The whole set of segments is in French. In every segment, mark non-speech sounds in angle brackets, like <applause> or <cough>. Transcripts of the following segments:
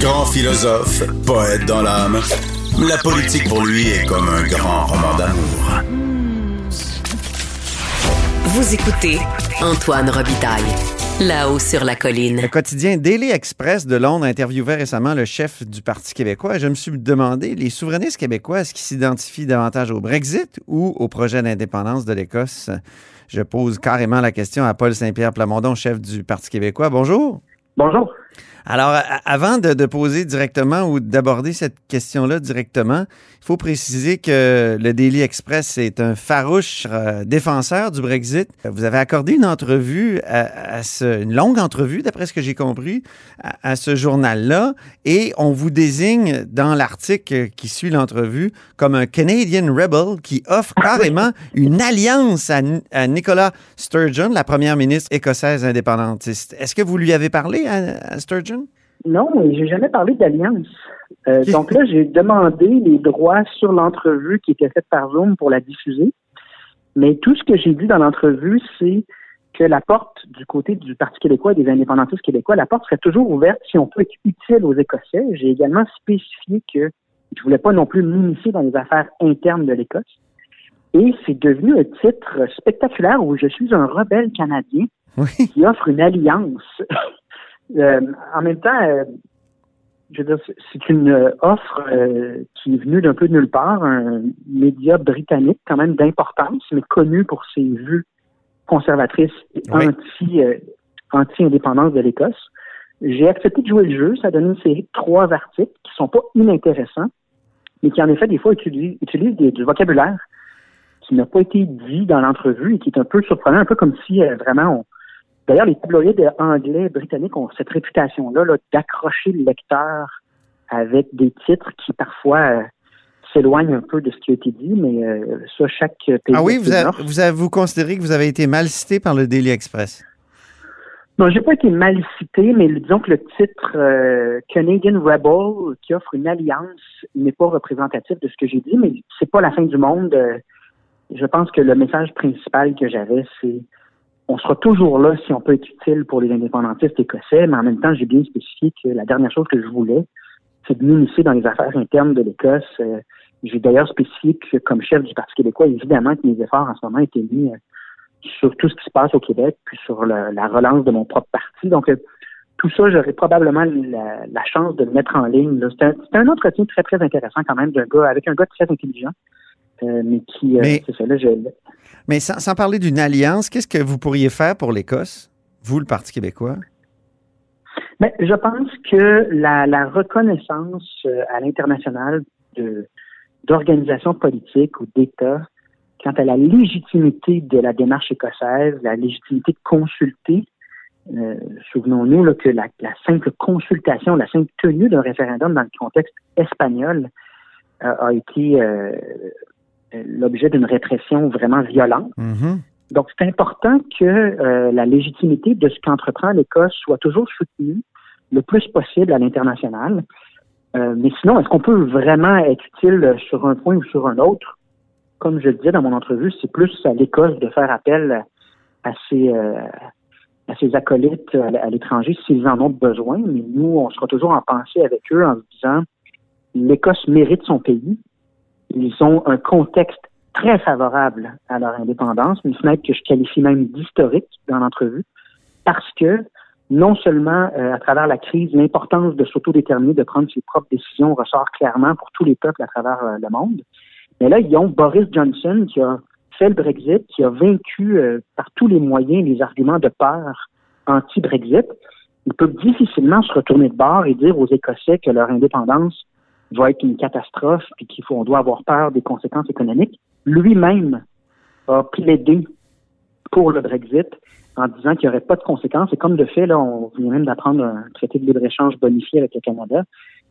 Grand philosophe, poète dans l'âme, la politique pour lui est comme un grand roman d'amour. Vous écoutez Antoine Robitaille. Là-haut sur la colline. Le quotidien Daily Express de Londres interviewait récemment le chef du Parti québécois. Je me suis demandé, les souverainistes québécois, est-ce qu'ils s'identifient davantage au Brexit ou au projet d'indépendance de l'Écosse? Je pose carrément la question à Paul Saint-Pierre Plamondon, chef du Parti québécois. Bonjour. Bonjour. Alors, avant de, poser directement ou d'aborder cette question-là directement, il faut préciser que le Daily Express est un farouche euh, défenseur du Brexit. Vous avez accordé une entrevue, à, ce, une longue entrevue, d'après ce que j'ai compris, à, ce journal-là, et on vous désigne dans l'article qui suit l'entrevue comme un Canadian Rebel qui offre ah carrément une alliance à, à Nicola Sturgeon, la première ministre écossaise indépendantiste. Est-ce que vous lui avez parlé à Sturgeon? Non, j'ai jamais parlé d'alliance. Euh, donc là, j'ai demandé les droits sur l'entrevue qui était faite par Zoom pour la diffuser. Mais tout ce que j'ai dit dans l'entrevue, c'est que la porte du côté du Parti québécois et des indépendantistes québécois, la porte serait toujours ouverte si on peut être utile aux Écossais. J'ai également spécifié que je voulais pas non plus m'initier dans les affaires internes de l'Écosse. Et c'est devenu un titre spectaculaire où je suis un rebelle canadien qui offre une alliance euh, en même temps, euh, je veux dire, c'est une euh, offre qui est venue d'un peu de nulle part, un média britannique quand même d'importance, mais connu pour ses vues conservatrices et anti, anti-indépendance de l'Écosse. J'ai accepté de jouer le jeu. Ça donne une série de trois articles qui sont pas inintéressants, mais qui en effet des fois utilisent, utilisent du vocabulaire qui n'a pas été dit dans l'entrevue et qui est un peu surprenant, un peu comme si vraiment on, D'ailleurs, les tabloïds anglais, britanniques ont cette réputation-là d'accrocher le lecteur avec des titres qui parfois euh, s'éloignent un peu de ce qui a été dit, mais euh, ça, chaque pays. Ah oui, vous, avez, vous, considérez que vous avez été mal cité par le Daily Express? Non, j'ai pas été mal cité, mais disons que le titre euh, Canadian Rebel, qui offre une alliance, n'est pas représentatif de ce que j'ai dit, mais c'est pas la fin du monde. je pense que le message principal que j'avais, c'est on sera toujours là si on peut être utile pour les indépendantistes écossais, mais en même temps, j'ai bien spécifié que la dernière chose que je voulais, c'est de m'initier dans les affaires internes de l'Écosse. Euh, j'ai d'ailleurs spécifié que, comme chef du Parti québécois, évidemment que mes efforts en ce moment étaient mis euh, sur tout ce qui se passe au Québec, puis sur la relance de mon propre parti. Donc, euh, tout ça, j'aurais probablement la, chance de le mettre en ligne. C'était un, un, entretien très, très intéressant quand même d'un gars, avec un gars très intelligent, mais qui, c'est ça, là, je, mais sans, parler d'une alliance, qu'est-ce que vous pourriez faire pour l'Écosse, vous, le Parti québécois? Mais ben, je pense que la, reconnaissance euh, à l'international d'organisations politiques ou d'États quant à la légitimité de la démarche écossaise, la légitimité de consulter, euh, souvenons-nous que la, simple consultation, la simple tenue d'un référendum dans le contexte espagnol euh, a été l'objet d'une répression vraiment violente. Mm-hmm. Donc, c'est important que euh, la légitimité de ce qu'entreprend l'Écosse soit toujours soutenue le plus possible à l'international. Euh, mais sinon, est-ce qu'on peut vraiment être utile sur un point ou sur un autre? Comme je le disais dans mon entrevue, c'est plus à l'Écosse de faire appel à ses, euh, à ses acolytes à l'étranger s'ils en ont besoin. Mais nous, on sera toujours en pensée avec eux en disant l'Écosse mérite son pays ils ont un contexte très favorable à leur indépendance, une fenêtre que je qualifie même d'historique dans l'entrevue, parce que non seulement euh, à travers la crise, l'importance de s'autodéterminer, de prendre ses propres décisions ressort clairement pour tous les peuples à travers euh, le monde, mais là, ils ont Boris Johnson qui a fait le Brexit, qui a vaincu euh, par tous les moyens les arguments de peur anti-Brexit. Il peut difficilement se retourner de bord et dire aux Écossais que leur indépendance va être une catastrophe et qu'il faut, on doit avoir peur des conséquences économiques. Lui-même a plaidé pour le Brexit en disant qu'il n'y aurait pas de conséquences. Et comme de fait, là, on vient même d'apprendre un traité de libre-échange bonifié avec le Canada.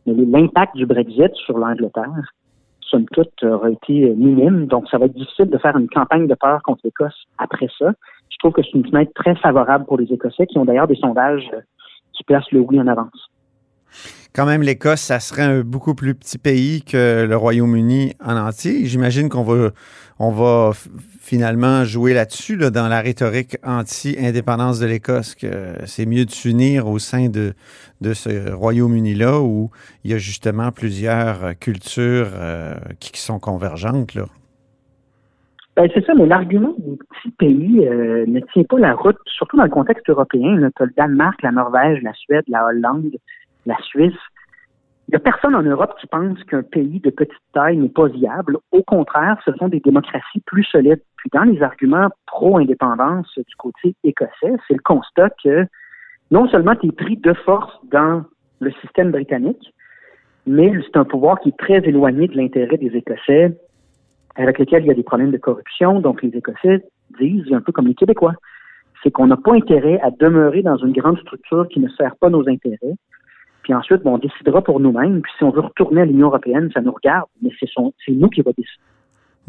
Mais l'impact du Brexit sur l'Angleterre, somme toute, aura été minime. Donc, ça va être difficile de faire une campagne de peur contre l'Écosse après ça. Je trouve que c'est une fenêtre très favorable pour les Écossais qui ont d'ailleurs des sondages qui placent le oui en avance. Quand même, l'Écosse, ça serait un beaucoup plus petit pays que le Royaume-Uni en entier. J'imagine qu'on va, on va finalement jouer là-dessus, dans la rhétorique anti-indépendance de l'Écosse, que c'est mieux de s'unir au sein de, ce Royaume-Uni-là où il y a justement plusieurs cultures euh, qui, sont convergentes. Là. Ben, c'est ça, mais l'argument des petits pays euh, ne tient pas la route, surtout dans le contexte européen. Tu as le Danemark, la Norvège, la Suède, la Hollande, la Suisse. Il n'y a personne en Europe qui pense qu'un pays de petite taille n'est pas viable. Au contraire, ce sont des démocraties plus solides. Puis dans les arguments pro-indépendance du côté écossais, c'est le constat que non seulement tu es pris de force dans le système britannique, mais c'est un pouvoir qui est très éloigné de l'intérêt des Écossais, avec lesquels il y a des problèmes de corruption. Donc les Écossais disent, un peu comme les Québécois, c'est qu'on n'a pas intérêt à demeurer dans une grande structure qui ne sert pas nos intérêts. Puis ensuite, on décidera pour nous-mêmes. Puis si on veut retourner à l'Union européenne, ça nous regarde, mais c'est nous qui va décider.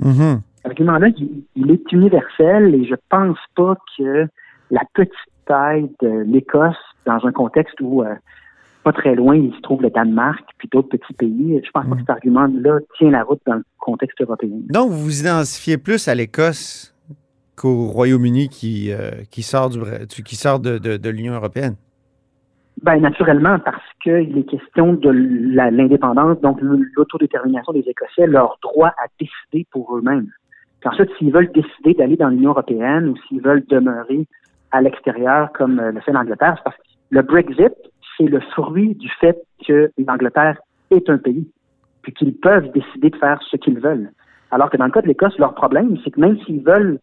Mm-hmm. L'argument-là, il, est universel et je pense pas que la petite taille de l'Écosse, dans un contexte où euh, pas très loin, il se trouve le Danemark, puis d'autres petits pays, je pense pas que mm. cet argument-là tient la route dans le contexte européen. Donc, vous vous identifiez plus à l'Écosse qu'au Royaume-Uni qui, euh, qui sort, du, qui sort de, de l'Union européenne? Ben naturellement, parce qu'il est question de l'indépendance, donc l'autodétermination des Écossais, leur droit à décider pour eux-mêmes. Ensuite, s'ils veulent décider d'aller dans l'Union européenne ou s'ils veulent demeurer à l'extérieur comme euh, le fait l'Angleterre, c'est parce que le Brexit, c'est le fruit du fait que l'Angleterre est un pays, puis qu'ils peuvent décider de faire ce qu'ils veulent. Alors que dans le cas de l'Écosse, leur problème, c'est que même s'ils veulent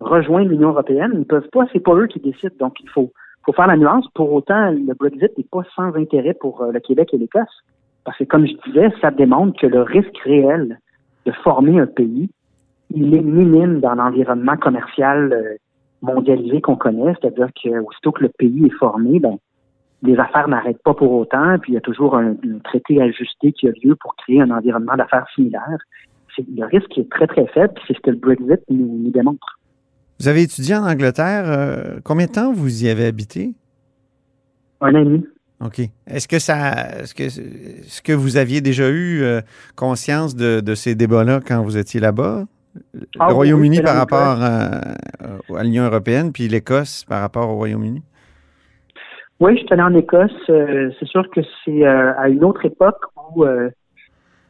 rejoindre l'Union européenne, ils ne peuvent pas, c'est pas eux qui décident. Donc, il faut faut faire la nuance. Pour autant, le Brexit n'est pas sans intérêt pour euh, le Québec et l'Écosse. Parce que, comme je disais, ça démontre que le risque réel de former un pays, il est minime dans l'environnement commercial euh, mondialisé qu'on connaît. C'est-à-dire que aussitôt que le pays est formé, ben, les affaires n'arrêtent pas pour autant, puis il y a toujours un, traité ajusté qui a lieu pour créer un environnement d'affaires similaire. Le risque est très, très faible, c'est ce que le Brexit nous démontre. Vous avez étudié en Angleterre. Euh, combien de temps vous y avez habité? Un an et demi. OK. Est-ce que ça est-ce que ce que vous aviez déjà eu euh, conscience de, ces débats-là quand vous étiez là-bas? le ah Royaume-Uni par rapport à, l'Union européenne, puis l'Écosse par rapport au Royaume-Uni? Oui, je suis allé en Écosse. Euh, c'est sûr que c'est à une autre époque où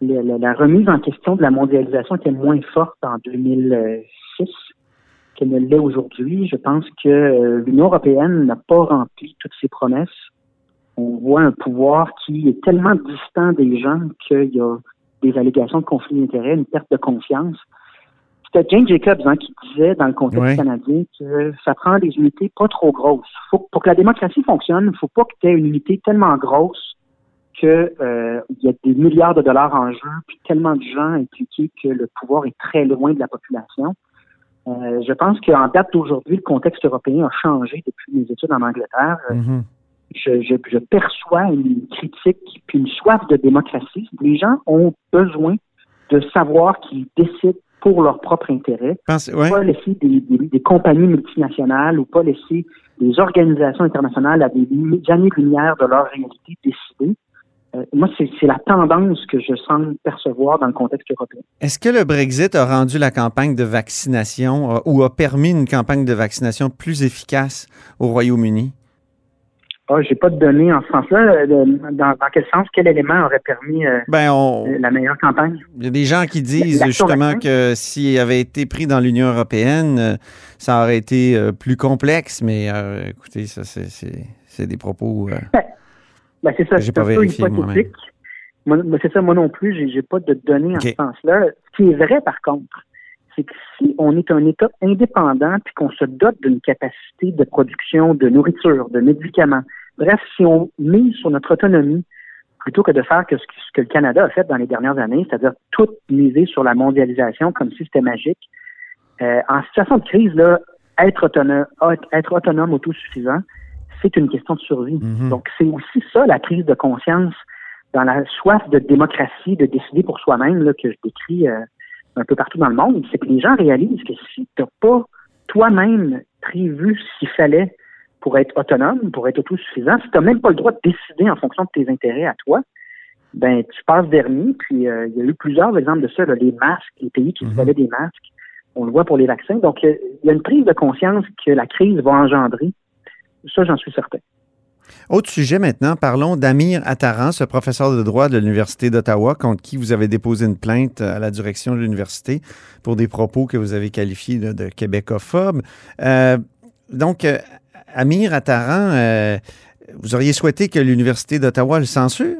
la, remise en question de la mondialisation était moins forte en 2006 qu'elle ne l'est aujourd'hui. Je pense que euh, l'Union européenne n'a pas rempli toutes ses promesses. On voit un pouvoir qui est tellement distant des gens qu'il y a des allégations de conflit d'intérêts, une perte de confiance. C'était Jane Jacobs hein, qui disait dans le contexte canadien que ça prend des unités pas trop grosses. pour que la démocratie fonctionne, il ne faut pas que tu aies une unité tellement grosse qu'il euh, y a des milliards de dollars en jeu, puis tellement de gens impliqués que le pouvoir est très loin de la population. Euh, je pense qu'en date d'aujourd'hui, le contexte européen a changé depuis mes études en Angleterre. Euh, mhm. je, perçois une critique puis une soif de démocratie. Les gens ont besoin de savoir qu'ils décident pour leur propre intérêt. Pas laisser des, compagnies multinationales ou pas laisser des organisations internationales à des années-lumière de leur réalité décider. Euh, moi, c'est la tendance que je sens percevoir dans le contexte européen. Est-ce que le Brexit a rendu la campagne de vaccination euh, ou a permis une campagne de vaccination plus efficace au Royaume-Uni? Ah, j'ai pas de données en ce sens-là. Euh, dans, quel sens, quel élément aurait permis ben, la meilleure campagne? Il y a des gens qui disent justement que s'il avait été pris dans l'Union européenne, ça aurait été plus complexe, mais écoutez, ça c'est des propos. Ben, ben, c'est ça, c'est un peu hypothétique. Moi, c'est ça, moi non plus, j'ai, j'ai pas de données en ce sens-là. Ce qui est vrai, par contre, c'est que si on est un État indépendant puis qu'on se dote d'une capacité de production de nourriture, de médicaments, bref, si on mise sur notre autonomie plutôt que de faire que ce, que le Canada a fait dans les dernières années, c'est-à-dire tout miser sur la mondialisation comme si c'était magique, euh, en situation de crise, là, être autonome, être autonome autosuffisant, c'est une question de survie. Mhm. Donc, c'est aussi ça, la crise de conscience dans la soif de démocratie, de décider pour soi-même que je décris euh, un peu partout dans le monde. C'est que les gens réalisent que si tu n'as pas toi-même prévu ce qu'il fallait pour être autonome, pour être autosuffisant, si tu n'as même pas le droit de décider en fonction de tes intérêts à toi, ben tu passes dernier. Puis euh, il y a eu plusieurs exemples de ça, les masques, les pays qui mm des masques. On le voit pour les vaccins. Donc, il y a une prise de conscience que la crise va engendrer. Ça, j'en suis certain. Autre sujet maintenant, parlons d'Amir Attaran, ce professeur de droit de l'Université d'Ottawa, contre qui vous avez déposé une plainte à la direction de l'université pour des propos que vous avez qualifiés de, québécophobes. Euh, donc, euh, Amir Attaran, euh, vous auriez souhaité que l'Université d'Ottawa le censure?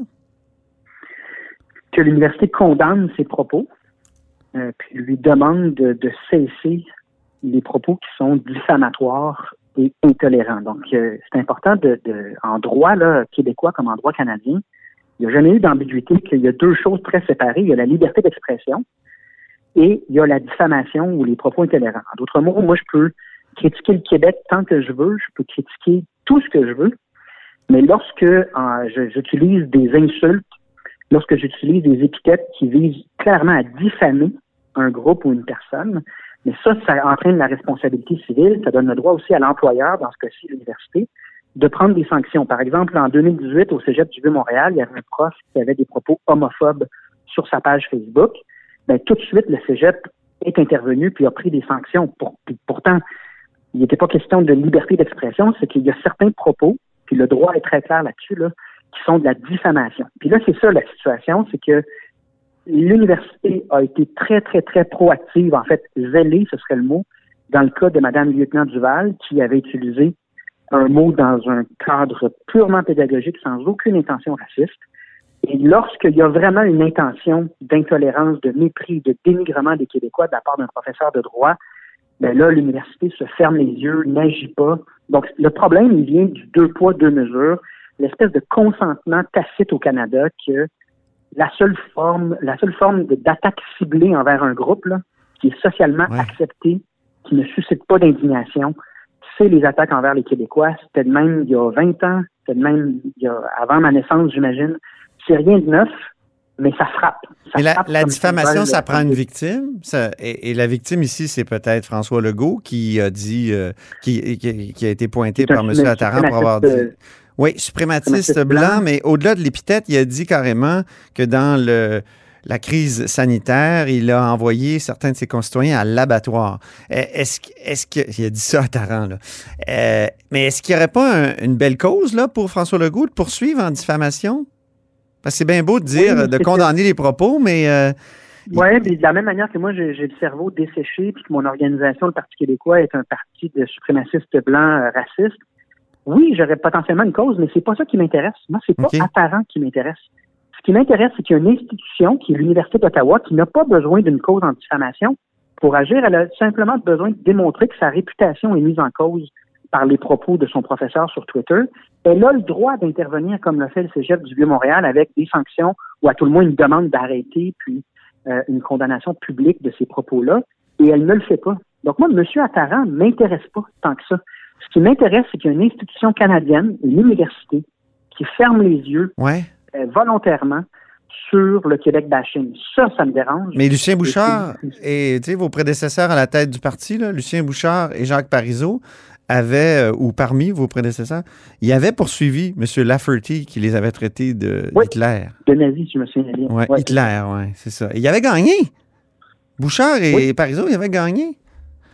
Que l'université condamne ses propos, puis lui demande de, de cesser les propos qui sont diffamatoires intolérant. Donc, euh, c'est important de, en droit là, québécois comme en droit canadien, il n'y a jamais eu d'ambiguïté qu'il y a deux choses très séparées. Il y a la liberté d'expression et il y a la diffamation ou les propos intolérants. En d'autres mots, moi, je peux critiquer le Québec tant que je veux, je peux critiquer tout ce que je veux, mais lorsque j'utilise des insultes, lorsque j'utilise des étiquettes qui visent clairement à diffamer un groupe ou une personne, mais ça, ça entraîne la responsabilité civile. Ça donne le droit aussi à l'employeur, dans ce cas-ci l'université, de prendre des sanctions. Par exemple, en 2018, au Cégep du Vieux-Montréal, il y avait un prof qui avait des propos homophobes sur sa page Facebook. Ben, tout de suite, le Cégep est intervenu puis a pris des sanctions. Pour, pourtant, il n'était pas question de liberté d'expression, c'est qu'il y a certains propos, puis le droit est très clair là-dessus, là, qui sont de la diffamation. Puis là, c'est ça la situation, c'est que l'université a été très, très, très proactive, en fait, zélée, ce serait le mot, dans le cas de Mme Lieutenant Duval, qui avait utilisé un mot dans un cadre purement pédagogique sans aucune intention raciste. Et lorsqu'il y a vraiment une intention d'intolérance, de mépris, de dénigrement des Québécois de la part d'un professeur de droit, ben là, l'université se ferme les yeux, n'agit pas. Donc, le problème, il vient du deux poids, deux mesures, l'espèce de consentement tacite au Canada que la seule forme, la seule forme d'attaque ciblée envers un groupe, qui est socialement accepté, qui ne suscite pas d'indignation, c'est les attaques envers les Québécois. C'était de même il y a 20 ans, c'était de même il y a, avant ma naissance, j'imagine. C'est rien de neuf, mais ça frappe. la, diffamation, ça prend une victime? et, la victime ici, c'est peut-être François Legault qui a dit, euh, qui, qui, a été pointé par M. Attaran pour avoir dit. Oui, suprématiste blanc, mais au-delà de l'épithète, il a dit carrément que dans le, la crise sanitaire, il a envoyé certains de ses concitoyens à l'abattoir. Eh, est-ce est qu'il a dit ça à Taran, là. Euh, mais est-ce qu'il n'y aurait pas une belle cause là, pour François Legault de poursuivre en diffamation? Parce que c'est bien beau de dire, de condamner les propos, mais... Euh, oui, de la même manière que moi, j'ai le cerveau desséché, puis que mon organisation, le Parti québécois, est un parti de suprémacistes blancs euh, racistes, oui, j'aurais potentiellement une cause, mais c'est pas ça qui m'intéresse. Moi, c'est pas apparent qui m'intéresse. Ce qui m'intéresse, c'est qu'il y a une institution qui est l'Université d'Ottawa qui n'a pas besoin d'une cause en diffamation pour agir. Elle a simplement besoin de démontrer que sa réputation est mise en cause par les propos de son professeur sur Twitter. Elle a le droit d'intervenir comme le fait le Cégep du Vieux-Montréal avec des sanctions ou à tout le moins une demande d'arrêter puis euh, une condamnation publique de ces propos-là. Et elle ne le fait pas. Donc moi, M. Attaran m'intéresse pas tant que ça. Ce qui m'intéresse, c'est qu'il y a une institution canadienne, une université, qui ferme les yeux euh, volontairement sur le Québec bashing. Ça, ça me dérange. Mais Lucien Bouchard et vos prédécesseurs à la tête du parti, Lucien Bouchard et Jacques Parizeau, avaient, euh, ou parmi vos prédécesseurs, ils avaient poursuivi M. Lafferty qui les avait traités de Hitler. De nazi, si je me souviens bien. Ouais, Hitler, oui, c'est ça. Il avait gagné. Bouchard et Parizeau, ils avaient gagné.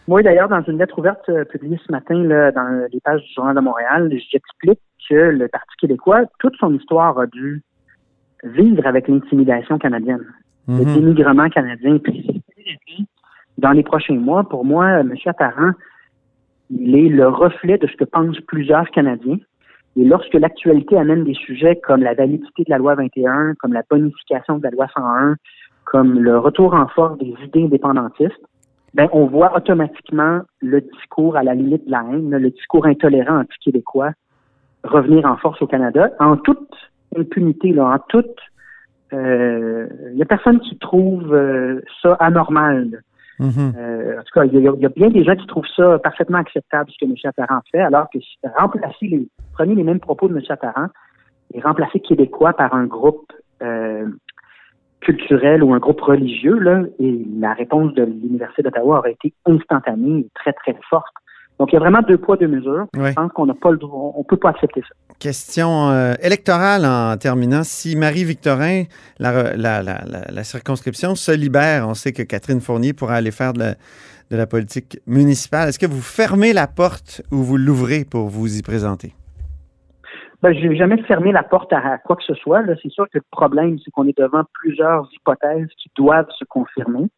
Moi, d'ailleurs, dans une lettre ouverte euh, publiée ce matin là, dans les pages du Journal de Montréal, j'explique que le Parti québécois, toute son histoire a dû vivre avec l'intimidation canadienne, le mhm. dénigrement canadien. Puis, dans les prochains mois, pour moi, M. Attaran, il est le reflet de ce que pensent plusieurs Canadiens. Et lorsque l'actualité amène des sujets comme la validité de la loi 21, comme la bonification de la loi 101, comme le retour en force des idées indépendantistes, ben, on voit automatiquement le discours à la limite de la haine, le discours intolérant anti-québécois revenir en force au Canada, en toute impunité, là, en toute... Il euh, n'y a personne qui trouve euh, ça anormal. Mm-hmm. Euh, en tout cas, il y, a bien des gens qui trouvent ça parfaitement acceptable, ce que M. Attaran fait, alors que remplacer les, prenez les mêmes propos de M. Attaran et remplacer Québécois par un groupe culturel ou un groupe religieux, là, et la réponse de l'Université d'Ottawa aurait été instantanée et très, très forte. Donc, il y a vraiment deux poids, deux mesures. Oui. Je pense qu'on n'a pas le droit, on peut pas accepter ça. Question euh, électorale en terminant. Si Marie-Victorin, la, la, la, la, circonscription se libère, on sait que Catherine Fournier pourra aller faire de la, de la politique municipale. Est-ce que vous fermez la porte ou vous l'ouvrez pour vous y présenter? Ben, je n'ai jamais fermé la porte à, quoi que ce soit. C'est sûr que le problème, c'est qu'on est devant plusieurs hypothèses qui doivent se confirmer.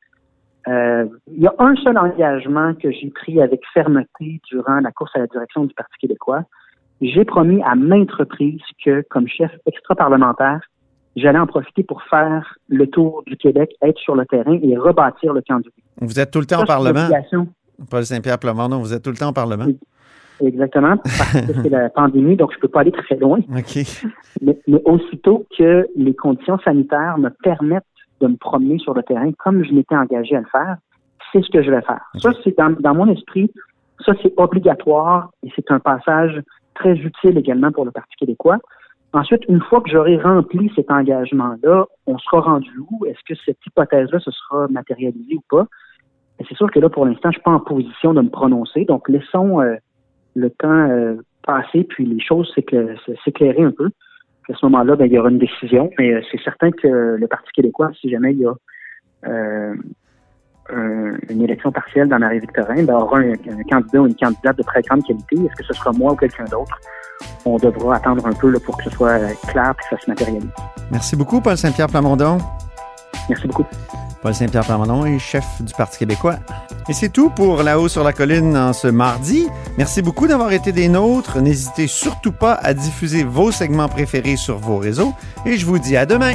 Euh, il y a un seul engagement que j'ai pris avec fermeté durant la course à la direction du Parti québécois. J'ai promis à maintes reprises que, comme chef extra-parlementaire, j'allais en profiter pour faire le tour du Québec, être sur le terrain et rebâtir le camp du Vous êtes tout le temps Ça, au Parlement. Paul Saint-Pierre Plamondon, vous êtes tout le temps au Parlement. Oui. Exactement, parce que c'est la <laughs> pandémie, donc je peux pas aller très loin. OK. Mais, mais aussitôt que les conditions sanitaires me permettent de me promener sur le terrain comme je m'étais engagé à le faire, c'est ce que je vais faire. Ça, c'est dans, dans mon esprit, ça c'est obligatoire et c'est un passage très utile également pour le Parti québécois. Ensuite, une fois que j'aurai rempli cet engagement-là, on sera rendu où? Est-ce que cette hypothèse-là se sera matérialisée ou pas? Et c'est sûr que là, pour l'instant, je suis pas en position de me prononcer. Donc, laissons euh, le temps euh, passer, puis les choses s'écla- s'éclairer un peu. À ce moment-là, ben, il y aura une décision, mais euh, c'est certain que le Parti québécois, si jamais il y a euh, un- une élection partielle dans Marie-Victorin, ben, aura un, un candidat ou une candidate de très grande qualité. Est-ce que ce sera moi ou quelqu'un d'autre? On devra attendre un peu là, pour que ce soit euh, clair et que ça se matérialise. Merci beaucoup, Paul Saint-Pierre Plamondon. Merci beaucoup. Paul Saint-Pierre Plamondon est chef du Parti québécois. Et c'est tout pour La-haut sur la colline en ce mardi. Merci beaucoup d'avoir été des nôtres. N'hésitez surtout pas à diffuser vos segments préférés sur vos réseaux. Et je vous dis à demain.